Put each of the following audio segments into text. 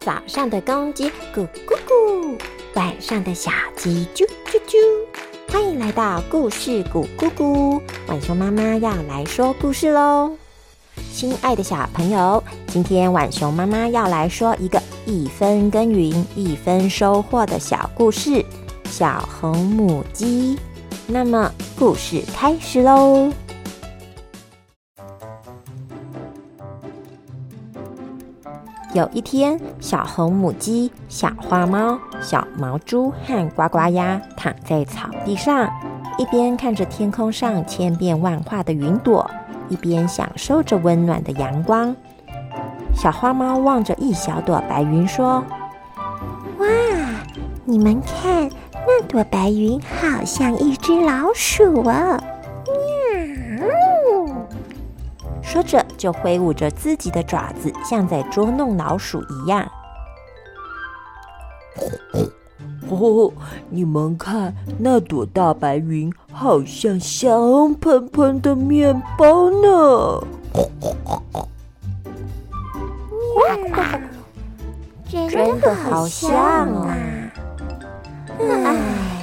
早上的公鸡咕咕咕，晚上的小鸡啾啾啾。欢迎来到故事咕咕咕，晚熊妈妈要来说故事喽。亲爱的小朋友，今天晚熊妈妈要来说一个一分耕耘一分收获的小故事《小红母鸡》。那么，故事开始喽。有一天，小红母鸡、小花猫、小毛猪和呱呱鸭躺在草地上，一边看着天空上千变万化的云朵，一边享受着温暖的阳光。小花猫望着一小朵白云说：“哇，你们看，那朵白云好像一只老鼠哦！”说着，就挥舞着自己的爪子，像在捉弄老鼠一样。哦，你们看，那朵大白云好像香喷喷的面包呢！哇，真的好像啊！唉。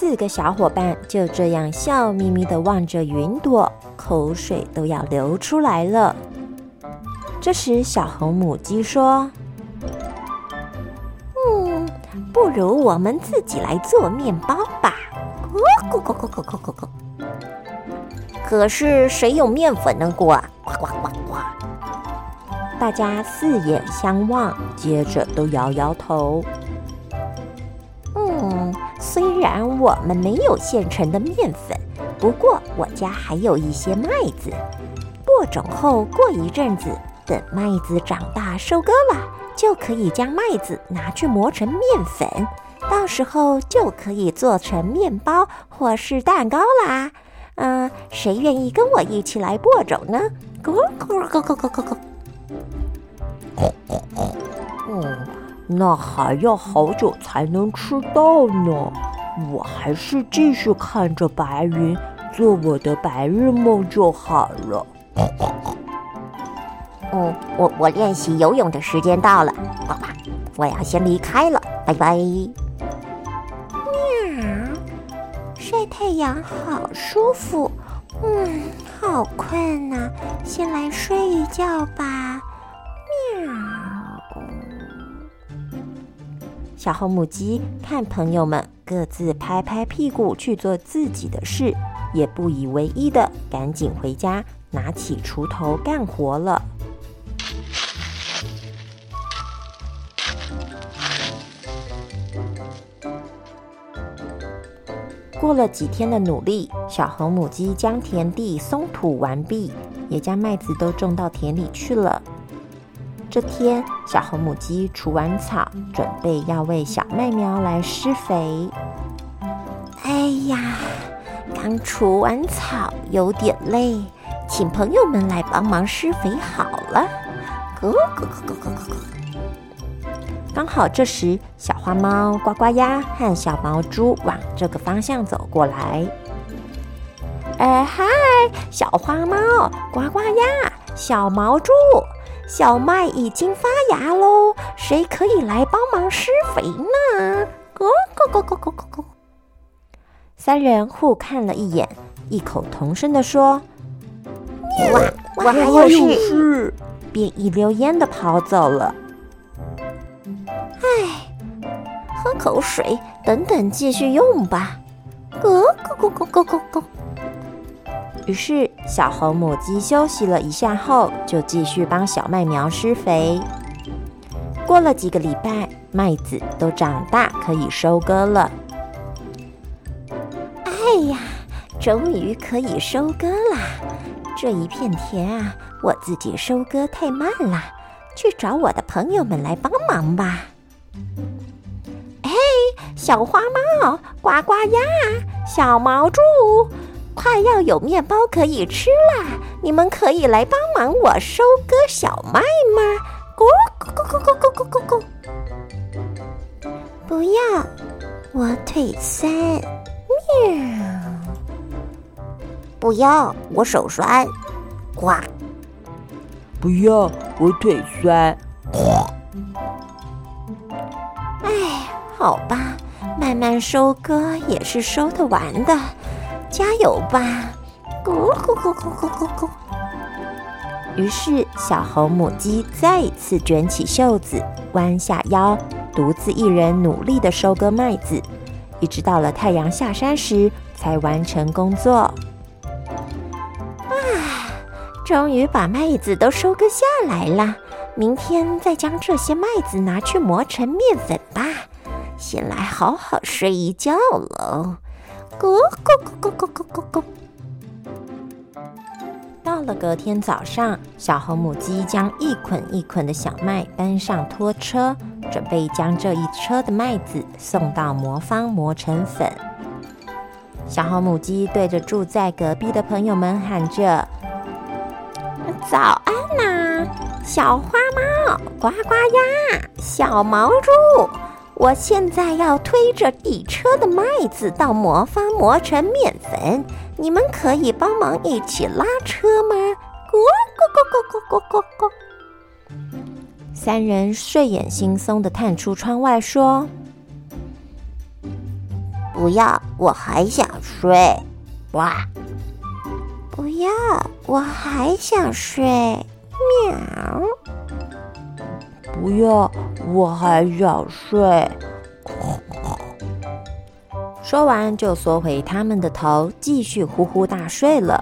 四个小伙伴就这样笑眯眯的望着云朵，口水都要流出来了。这时，小红母鸡说：“嗯，不如我们自己来做面包吧。”咕咕咕咕咕咕咕咕。可是谁有面粉呢？呱呱呱呱呱！大家四眼相望，接着都摇摇头。虽然我们没有现成的面粉，不过我家还有一些麦子。播种后过一阵子，等麦子长大收割了，就可以将麦子拿去磨成面粉，到时候就可以做成面包或是蛋糕啦。嗯，谁愿意跟我一起来播种呢？咕咕咕咕咕咕咕。嗯。那还要好久才能吃到呢，我还是继续看着白云，做我的白日梦就好了。嗯，我我练习游泳的时间到了，爸爸，我要先离开了，拜拜。喵，晒太阳好舒服，嗯，好困呐，先来睡一觉吧。小红母鸡看朋友们各自拍拍屁股去做自己的事，也不以为意的赶紧回家拿起锄头干活了。过了几天的努力，小红母鸡将田地松土完毕，也将麦子都种到田里去了。这天，小红母鸡除完草，准备要为小麦苗来施肥。哎呀，刚除完草有点累，请朋友们来帮忙施肥好了。咯咯咯咯咯咯。刚好这时，小花猫呱呱鸭和小毛猪往这个方向走过来。哎嗨，小花猫呱呱鸭，小毛猪。小麦已经发芽喽，谁可以来帮忙施肥呢？咯咯咯咯咯咯咯！三人互看了一眼，异口同声的说：“我我还有事。”便一溜烟的跑走了。唉，喝口水，等等继续用吧。咯咯咯咯咯咯！于是，小红母鸡休息了一下后，就继续帮小麦苗施肥。过了几个礼拜，麦子都长大，可以收割了。哎呀，终于可以收割啦！这一片田啊，我自己收割太慢了，去找我的朋友们来帮忙吧。嘿，小花猫，呱呱鸭，小毛猪。快要有面包可以吃啦！你们可以来帮忙我收割小麦吗？咕咕咕咕咕咕咕咕咕！不要，我腿酸。喵！不要，我手酸。呱！不要，我腿酸。哎，好吧，慢慢收割也是收得完的，加油吧！咕咕咕咕咕咕咕。于是，小红母鸡再一次卷起袖子，弯下腰，独自一人努力的收割麦子，一直到了太阳下山时才完成工作。啊，终于把麦子都收割下来了。明天再将这些麦子拿去磨成面粉吧。先来好好睡一觉喽。咕咕咕咕咕咕咕咕。到了隔天早上，小红母鸡将一捆一捆的小麦搬上拖车，准备将这一车的麦子送到磨坊磨成粉。小红母鸡对着住在隔壁的朋友们喊着：“早安呐，小花猫，呱呱呀，小毛猪！我现在要推着底车的麦子到磨坊磨成面粉。”你们可以帮忙一起拉车吗？咕咕咕咕咕咕咕咕！三人睡眼惺忪的探出窗外说：“不要，我还想睡。”哇！不要，我还想睡。喵！不要，我还想睡。说完，就缩回他们的头，继续呼呼大睡了。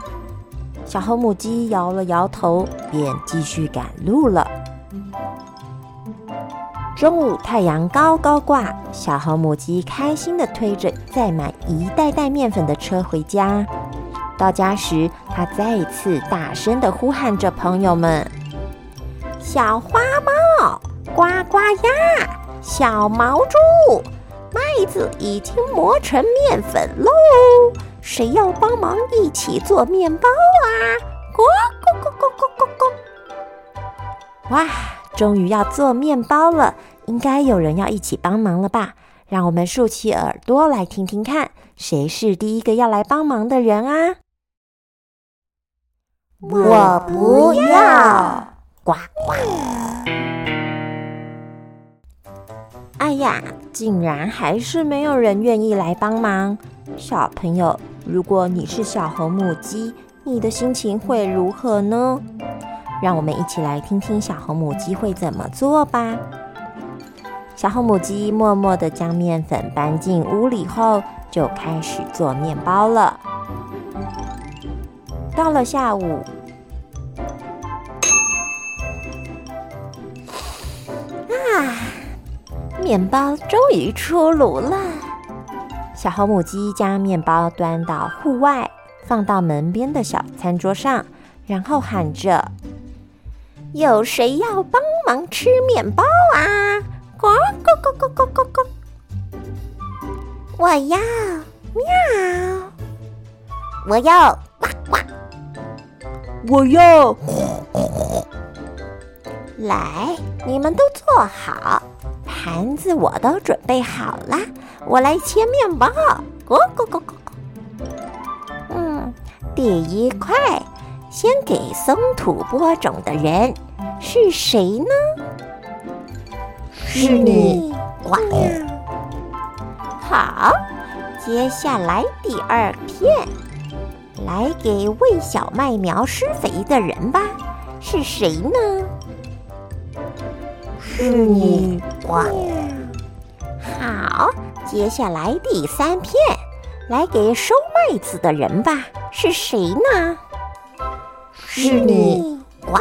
小红母鸡摇了摇头，便继续赶路了。中午，太阳高高挂，小红母鸡开心的推着载满一袋袋面粉的车回家。到家时，它再一次大声的呼喊着朋友们：“小花猫，呱呱呀，小毛猪！”麦子已经磨成面粉喽，谁要帮忙一起做面包啊？呱呱呱呱呱呱呱！哇，终于要做面包了，应该有人要一起帮忙了吧？让我们竖起耳朵来听听看，谁是第一个要来帮忙的人啊？我不要，呱呱。哎呀，竟然还是没有人愿意来帮忙！小朋友，如果你是小红母鸡，你的心情会如何呢？让我们一起来听听小红母鸡会怎么做吧。小红母鸡默默的将面粉搬进屋里后，就开始做面包了。到了下午，啊！面包终于出炉了，小红母鸡将面包端到户外，放到门边的小餐桌上，然后喊着：“有谁要帮忙吃面包啊？”咕咕咕咕咕咕咕，我要喵，我要呱呱，我要。来，你们都坐好。盘子我都准备好了，我来切面包。咕咕咕咕咕。嗯，第一块先给松土播种的人是谁呢？是你。呱。好，接下来第二片来给喂小麦苗施肥的人吧，是谁呢？是你。哇！好，接下来第三片，来给收麦子的人吧，是谁呢？是你！哇！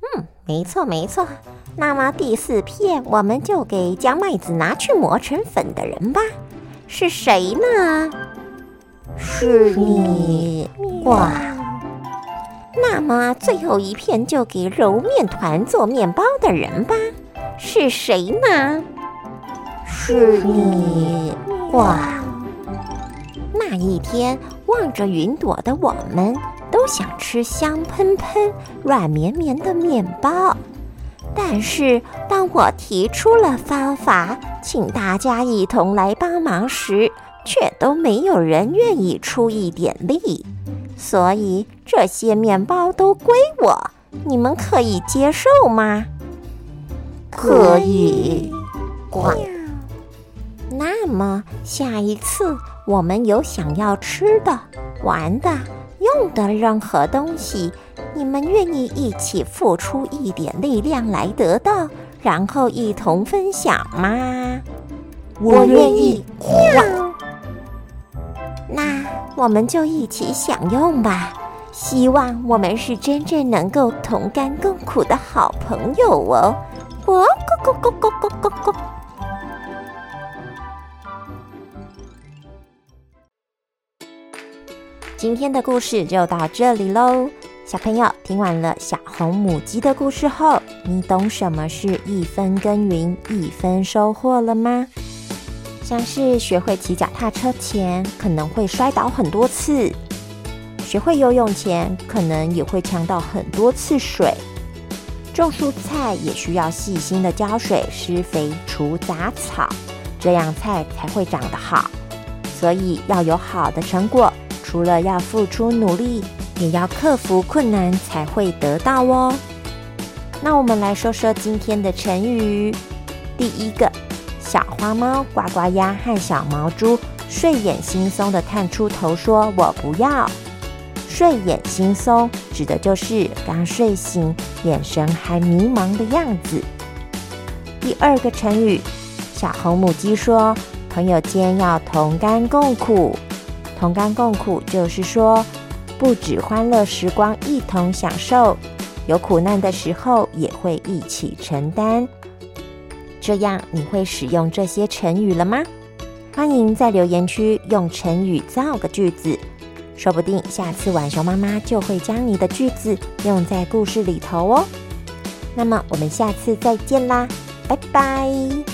嗯，没错没错。那么第四片，我们就给将麦子拿去磨成粉的人吧，是谁呢？是你！哇！那么最后一片就给揉面团做面包的人吧，是谁呢？是你！哇！那一天望着云朵的我们，都想吃香喷喷、软绵绵的面包。但是当我提出了方法，请大家一同来帮忙时，却都没有人愿意出一点力。所以这些面包都归我，你们可以接受吗？可以。呱。那么下一次我们有想要吃的、玩的、用的任何东西，你们愿意一起付出一点力量来得到，然后一同分享吗？我愿意。那我们就一起享用吧。希望我们是真正能够同甘共苦的好朋友哦。哦，咕咕咕咕咕咕咕。今天的故事就到这里喽。小朋友听完了小红母鸡的故事后，你懂什么是一分耕耘一分收获了吗？像是学会骑脚踏车前，可能会摔倒很多次；学会游泳前，可能也会呛到很多次水。种蔬菜也需要细心的浇水、施肥、除杂草，这样菜才会长得好。所以要有好的成果。除了要付出努力，也要克服困难才会得到哦。那我们来说说今天的成语。第一个，小花猫、呱呱鸭和小毛猪睡眼惺忪的探出头，说我不要。睡眼惺忪指的就是刚睡醒，眼神还迷茫的样子。第二个成语，小红母鸡说，朋友间要同甘共苦。同甘共苦，就是说，不止欢乐时光一同享受，有苦难的时候也会一起承担。这样，你会使用这些成语了吗？欢迎在留言区用成语造个句子，说不定下次晚熊妈妈就会将你的句子用在故事里头哦。那么，我们下次再见啦，拜拜。